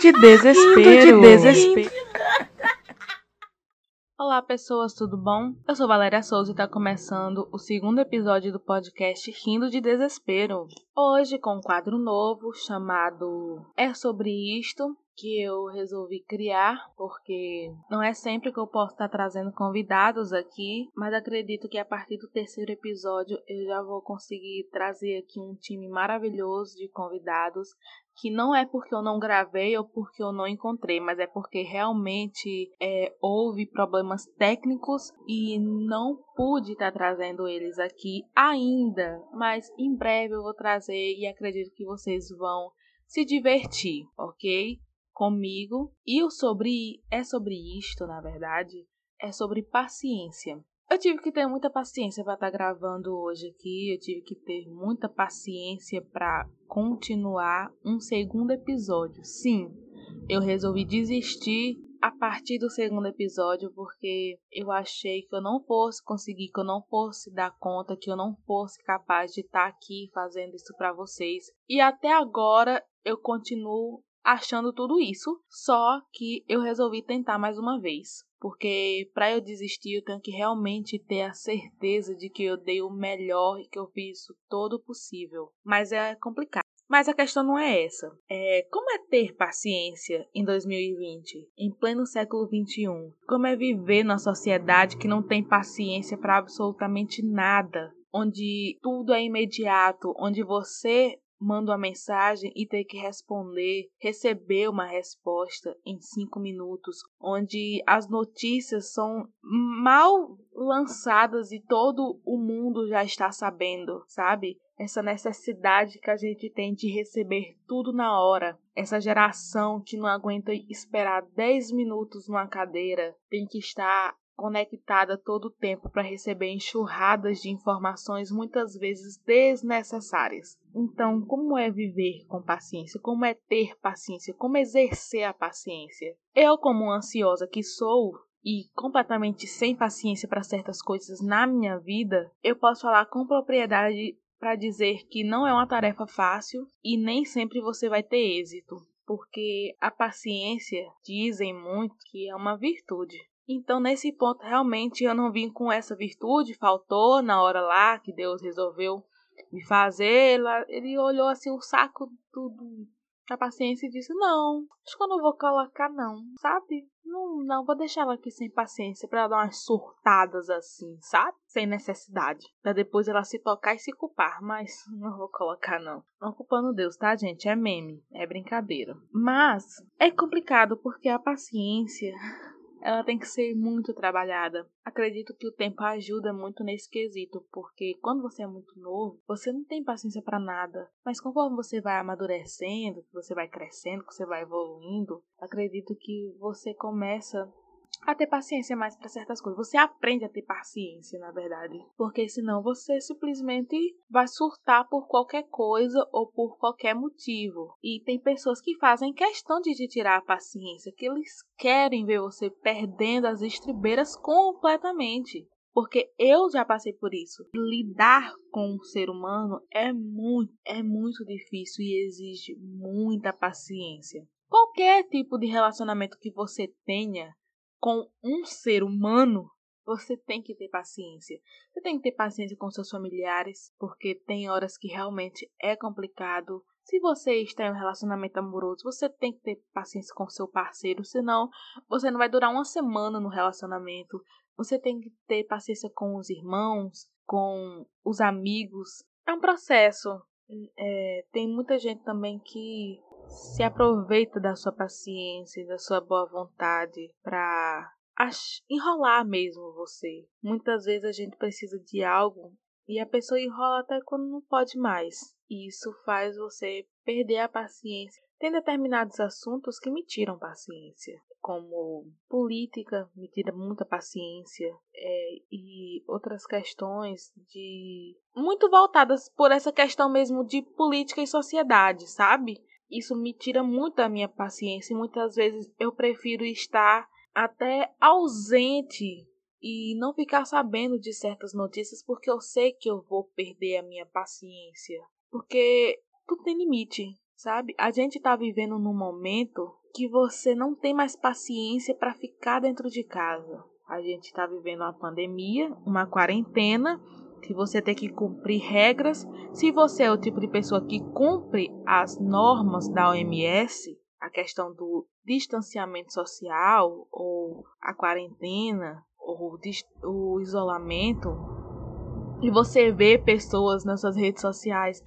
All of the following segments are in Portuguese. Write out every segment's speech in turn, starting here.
de desespero. Rindo de desespero. Olá, pessoas, tudo bom? Eu sou Valéria Souza e está começando o segundo episódio do podcast Rindo de Desespero. Hoje com um quadro novo chamado É Sobre Isto, que eu resolvi criar, porque não é sempre que eu posso estar trazendo convidados aqui, mas acredito que a partir do terceiro episódio eu já vou conseguir trazer aqui um time maravilhoso de convidados, que não é porque eu não gravei ou porque eu não encontrei, mas é porque realmente é, houve problemas técnicos e não pude estar trazendo eles aqui ainda, mas em breve eu vou trazer e acredito que vocês vão se divertir, ok? Comigo e o sobre é sobre isto, na verdade, é sobre paciência. Eu tive que ter muita paciência para estar tá gravando hoje aqui, eu tive que ter muita paciência para continuar um segundo episódio. Sim, eu resolvi desistir a partir do segundo episódio porque eu achei que eu não fosse conseguir, que eu não fosse dar conta, que eu não fosse capaz de estar tá aqui fazendo isso para vocês. E até agora eu continuo achando tudo isso, só que eu resolvi tentar mais uma vez. Porque para eu desistir, eu tenho que realmente ter a certeza de que eu dei o melhor e que eu fiz todo possível. Mas é complicado. Mas a questão não é essa. É como é ter paciência em 2020, em pleno século 21? Como é viver numa sociedade que não tem paciência para absolutamente nada? Onde tudo é imediato, onde você manda uma mensagem e tem que responder, receber uma resposta em cinco minutos, onde as notícias são mal lançadas e todo o mundo já está sabendo, sabe? Essa necessidade que a gente tem de receber tudo na hora. Essa geração que não aguenta esperar 10 minutos numa cadeira, tem que estar conectada todo o tempo para receber enxurradas de informações muitas vezes desnecessárias. Então, como é viver com paciência? Como é ter paciência? Como exercer a paciência? Eu, como ansiosa que sou, e completamente sem paciência para certas coisas na minha vida, eu posso falar com propriedade para dizer que não é uma tarefa fácil e nem sempre você vai ter êxito, porque a paciência dizem muito que é uma virtude. Então, nesse ponto, realmente eu não vim com essa virtude, faltou na hora lá que Deus resolveu me fazer. Ele olhou assim o saco do, da paciência e disse: Não, acho que eu não vou colocar, não, sabe? Não, não, vou deixar ela aqui sem paciência para dar umas surtadas assim, sabe? Sem necessidade. Pra depois ela se tocar e se culpar. Mas não vou colocar, não. Não culpando Deus, tá, gente? É meme, é brincadeira. Mas é complicado porque a paciência ela tem que ser muito trabalhada. Acredito que o tempo ajuda muito nesse quesito, porque quando você é muito novo, você não tem paciência para nada. Mas conforme você vai amadurecendo, você vai crescendo, você vai evoluindo, acredito que você começa a ter paciência mais para certas coisas. Você aprende a ter paciência, na verdade, porque senão você simplesmente vai surtar por qualquer coisa ou por qualquer motivo. E tem pessoas que fazem questão de te tirar a paciência, que eles querem ver você perdendo as estribeiras completamente. Porque eu já passei por isso. Lidar com um ser humano é muito, é muito difícil e exige muita paciência. Qualquer tipo de relacionamento que você tenha, com um ser humano, você tem que ter paciência. Você tem que ter paciência com seus familiares, porque tem horas que realmente é complicado. Se você está em um relacionamento amoroso, você tem que ter paciência com seu parceiro, senão você não vai durar uma semana no relacionamento. Você tem que ter paciência com os irmãos, com os amigos. É um processo. É, tem muita gente também que se aproveita da sua paciência, da sua boa vontade para enrolar mesmo você. Muitas vezes a gente precisa de algo e a pessoa enrola até quando não pode mais. E isso faz você perder a paciência. Tem determinados assuntos que me tiram paciência, como política, me tira muita paciência, é, e outras questões de. muito voltadas por essa questão mesmo de política e sociedade, sabe? Isso me tira muito da minha paciência e muitas vezes eu prefiro estar até ausente e não ficar sabendo de certas notícias porque eu sei que eu vou perder a minha paciência. Porque tudo tem limite, sabe? A gente tá vivendo num momento que você não tem mais paciência para ficar dentro de casa. A gente está vivendo uma pandemia, uma quarentena, que você tem que cumprir regras. Se você é o tipo de pessoa que cumpre as normas da OMS, a questão do distanciamento social ou a quarentena ou o isolamento, e você vê pessoas nas suas redes sociais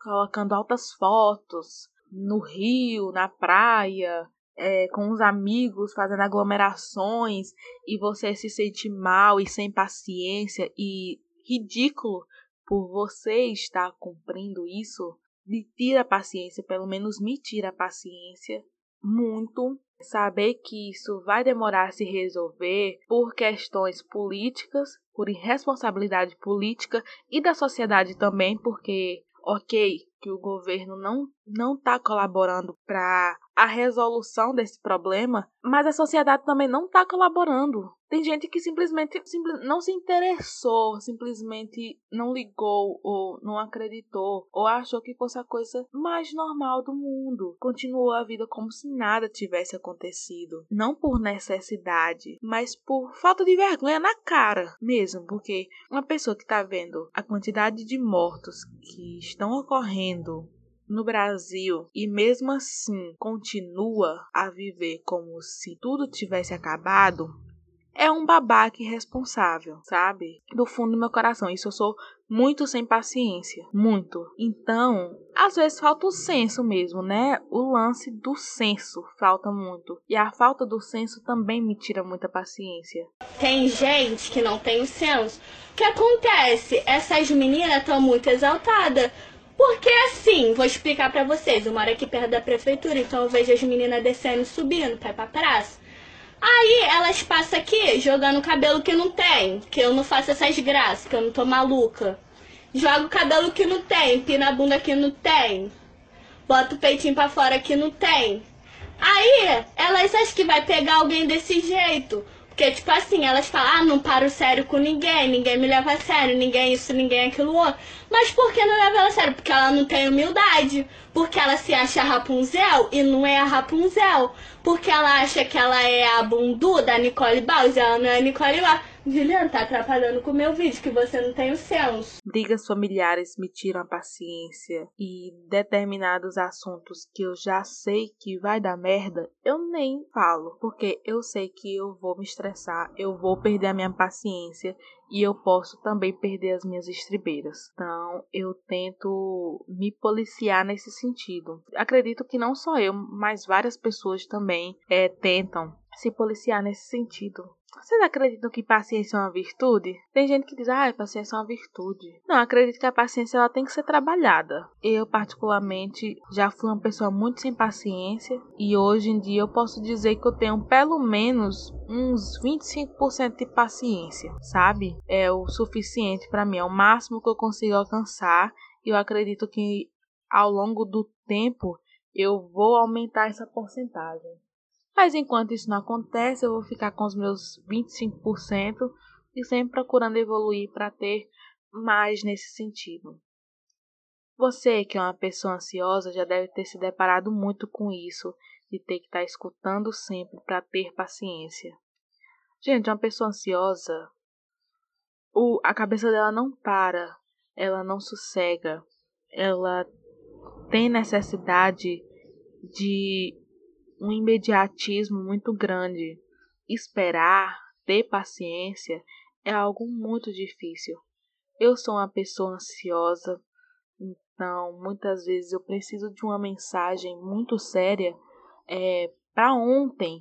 colocando altas fotos no rio, na praia, é, com os amigos, fazendo aglomerações, e você se sente mal e sem paciência e ridículo por você estar cumprindo isso, lhe tira a paciência, pelo menos me tira a paciência muito. Saber que isso vai demorar a se resolver por questões políticas, por irresponsabilidade política e da sociedade também, porque, ok, que o governo não não está colaborando para a resolução desse problema, mas a sociedade também não está colaborando. Tem gente que simplesmente não se interessou, simplesmente não ligou ou não acreditou ou achou que fosse a coisa mais normal do mundo. Continuou a vida como se nada tivesse acontecido, não por necessidade, mas por falta de vergonha na cara mesmo, porque uma pessoa que está vendo a quantidade de mortos que estão ocorrendo no Brasil e mesmo assim continua a viver como se tudo tivesse acabado, é um babaca irresponsável, sabe? Do fundo do meu coração. Isso eu sou muito sem paciência. Muito. Então, às vezes falta o senso mesmo, né? O lance do senso falta muito. E a falta do senso também me tira muita paciência. Tem gente que não tem o senso. O que acontece? Essas meninas estão muito exaltadas porque assim, vou explicar para vocês. Eu moro aqui perto da prefeitura, então eu vejo as meninas descendo subindo pra pra praça. Aí elas passam aqui jogando cabelo que não tem, que eu não faço essas graças, que eu não tô maluca. Joga o cabelo que não tem, pina a bunda que não tem, bota o peitinho pra fora que não tem. Aí elas acham que vai pegar alguém desse jeito. Porque, tipo assim, elas falam, ah, não paro sério com ninguém, ninguém me leva a sério, ninguém isso, ninguém aquilo outro. Mas por que não leva ela a sério? Porque ela não tem humildade. Porque ela se acha Rapunzel e não é a Rapunzel. Porque ela acha que ela é a bundu da Nicole Baus e ela não é a Nicole Baus. Juliana, tá atrapalhando com o meu vídeo, que você não tem o senso. Brigas familiares me tiram a paciência e determinados assuntos que eu já sei que vai dar merda, eu nem falo, porque eu sei que eu vou me estressar, eu vou perder a minha paciência e eu posso também perder as minhas estribeiras. Então, eu tento me policiar nesse sentido. Acredito que não só eu, mas várias pessoas também é, tentam se policiar nesse sentido. Vocês acreditam que paciência é uma virtude? Tem gente que diz, ah, paciência é uma virtude. Não, acredito que a paciência ela tem que ser trabalhada. Eu, particularmente, já fui uma pessoa muito sem paciência e hoje em dia eu posso dizer que eu tenho pelo menos uns 25% de paciência, sabe? É o suficiente para mim, é o máximo que eu consigo alcançar e eu acredito que ao longo do tempo eu vou aumentar essa porcentagem. Mas enquanto isso não acontece, eu vou ficar com os meus 25% e sempre procurando evoluir para ter mais nesse sentido. Você, que é uma pessoa ansiosa, já deve ter se deparado muito com isso, de ter que estar tá escutando sempre para ter paciência. Gente, uma pessoa ansiosa, o, a cabeça dela não para, ela não sossega, ela tem necessidade de um imediatismo muito grande. Esperar, ter paciência é algo muito difícil. Eu sou uma pessoa ansiosa, então muitas vezes eu preciso de uma mensagem muito séria é, para ontem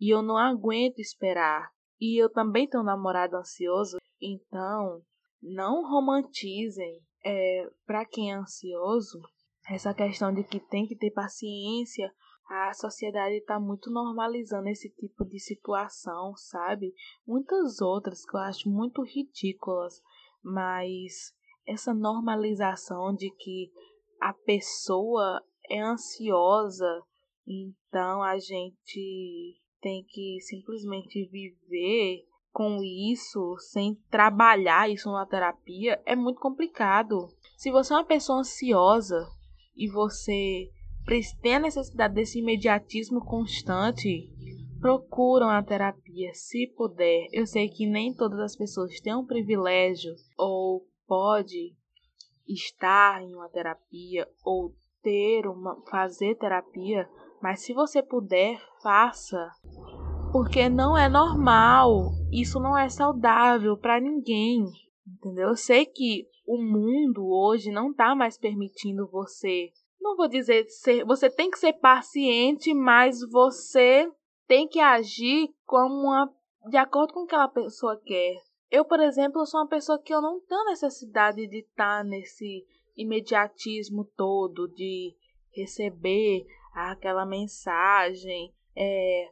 e eu não aguento esperar. E eu também tenho um namorado ansioso, então não romantizem é, para quem é ansioso essa questão de que tem que ter paciência a sociedade está muito normalizando esse tipo de situação, sabe? Muitas outras que eu acho muito ridículas, mas essa normalização de que a pessoa é ansiosa, então a gente tem que simplesmente viver com isso sem trabalhar isso na terapia é muito complicado. Se você é uma pessoa ansiosa e você têm a necessidade desse imediatismo constante, procuram a terapia se puder. Eu sei que nem todas as pessoas têm um privilégio ou pode estar em uma terapia ou ter uma fazer terapia, mas se você puder, faça. Porque não é normal, isso não é saudável para ninguém. Entendeu? Eu sei que o mundo hoje não está mais permitindo você. Não vou dizer ser, você tem que ser paciente, mas você tem que agir como uma, de acordo com o que aquela pessoa quer. Eu, por exemplo, sou uma pessoa que eu não tenho necessidade de estar nesse imediatismo todo de receber aquela mensagem é,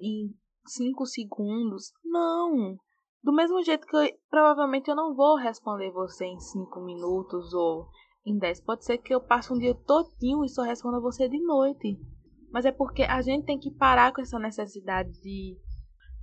em cinco segundos. Não, do mesmo jeito que eu, provavelmente eu não vou responder você em 5 minutos ou em 10. Pode ser que eu passe um dia todinho e só responda você de noite. Mas é porque a gente tem que parar com essa necessidade de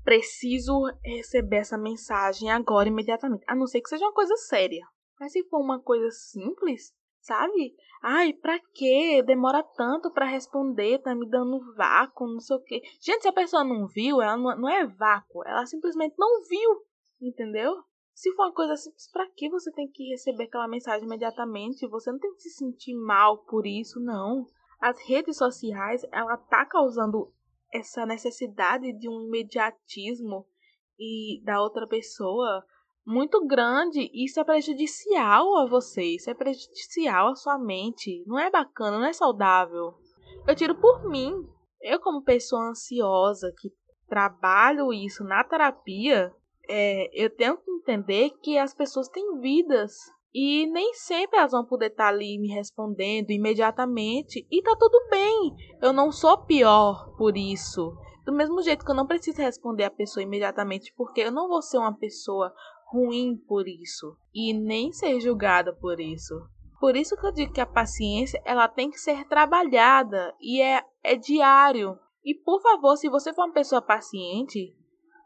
preciso receber essa mensagem agora, imediatamente. A não ser que seja uma coisa séria. Mas se for uma coisa simples, sabe? Ai, pra quê? Demora tanto para responder, tá me dando vácuo, não sei o quê. Gente, se a pessoa não viu, ela não é vácuo, ela simplesmente não viu. Entendeu? Se for uma coisa simples, para que você tem que receber aquela mensagem imediatamente? Você não tem que se sentir mal por isso, não. As redes sociais, ela tá causando essa necessidade de um imediatismo e da outra pessoa muito grande. Isso é prejudicial a você, isso é prejudicial à sua mente. Não é bacana, não é saudável. Eu tiro por mim. Eu, como pessoa ansiosa que trabalho isso na terapia, é, eu tento entender que as pessoas têm vidas e nem sempre elas vão poder estar tá ali me respondendo imediatamente e tá tudo bem. Eu não sou pior por isso. Do mesmo jeito que eu não preciso responder a pessoa imediatamente, porque eu não vou ser uma pessoa ruim por isso e nem ser julgada por isso. Por isso que eu digo que a paciência ela tem que ser trabalhada e é, é diário. E por favor, se você for uma pessoa paciente,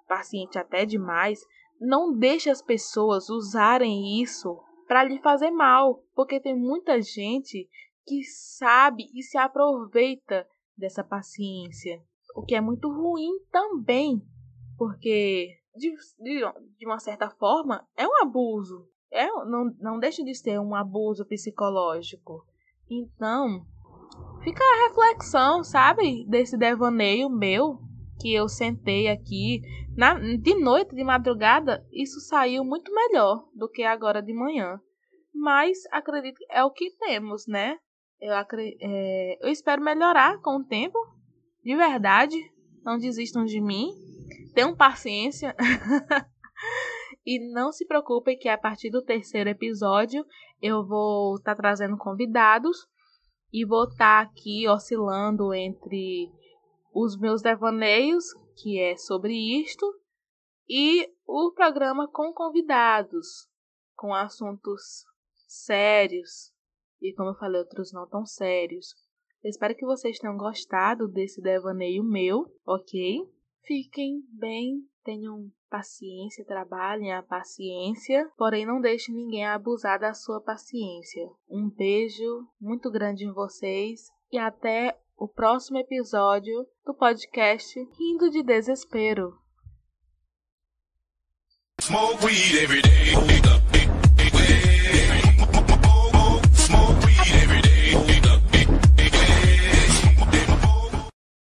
paciente até demais, não deixe as pessoas usarem isso para lhe fazer mal, porque tem muita gente que sabe e se aproveita dessa paciência, o que é muito ruim também, porque de, de, de uma certa forma é um abuso, é, não, não deixa de ser um abuso psicológico. Então, fica a reflexão, sabe, desse devaneio meu que eu sentei aqui na, de noite, de madrugada, isso saiu muito melhor do que agora de manhã. Mas acredito que é o que temos, né? Eu, é, eu espero melhorar com o tempo. De verdade. Não desistam de mim. Tenham paciência. e não se preocupem que a partir do terceiro episódio eu vou estar tá trazendo convidados e vou estar tá aqui oscilando entre os meus devaneios que é sobre isto, e o programa com convidados, com assuntos sérios e, como eu falei, outros não tão sérios. Espero que vocês tenham gostado desse devaneio meu, ok? Fiquem bem, tenham paciência, trabalhem a paciência, porém não deixe ninguém abusar da sua paciência. Um beijo muito grande em vocês e até o próximo episódio do podcast Rindo de Desespero. Smoke weed every day.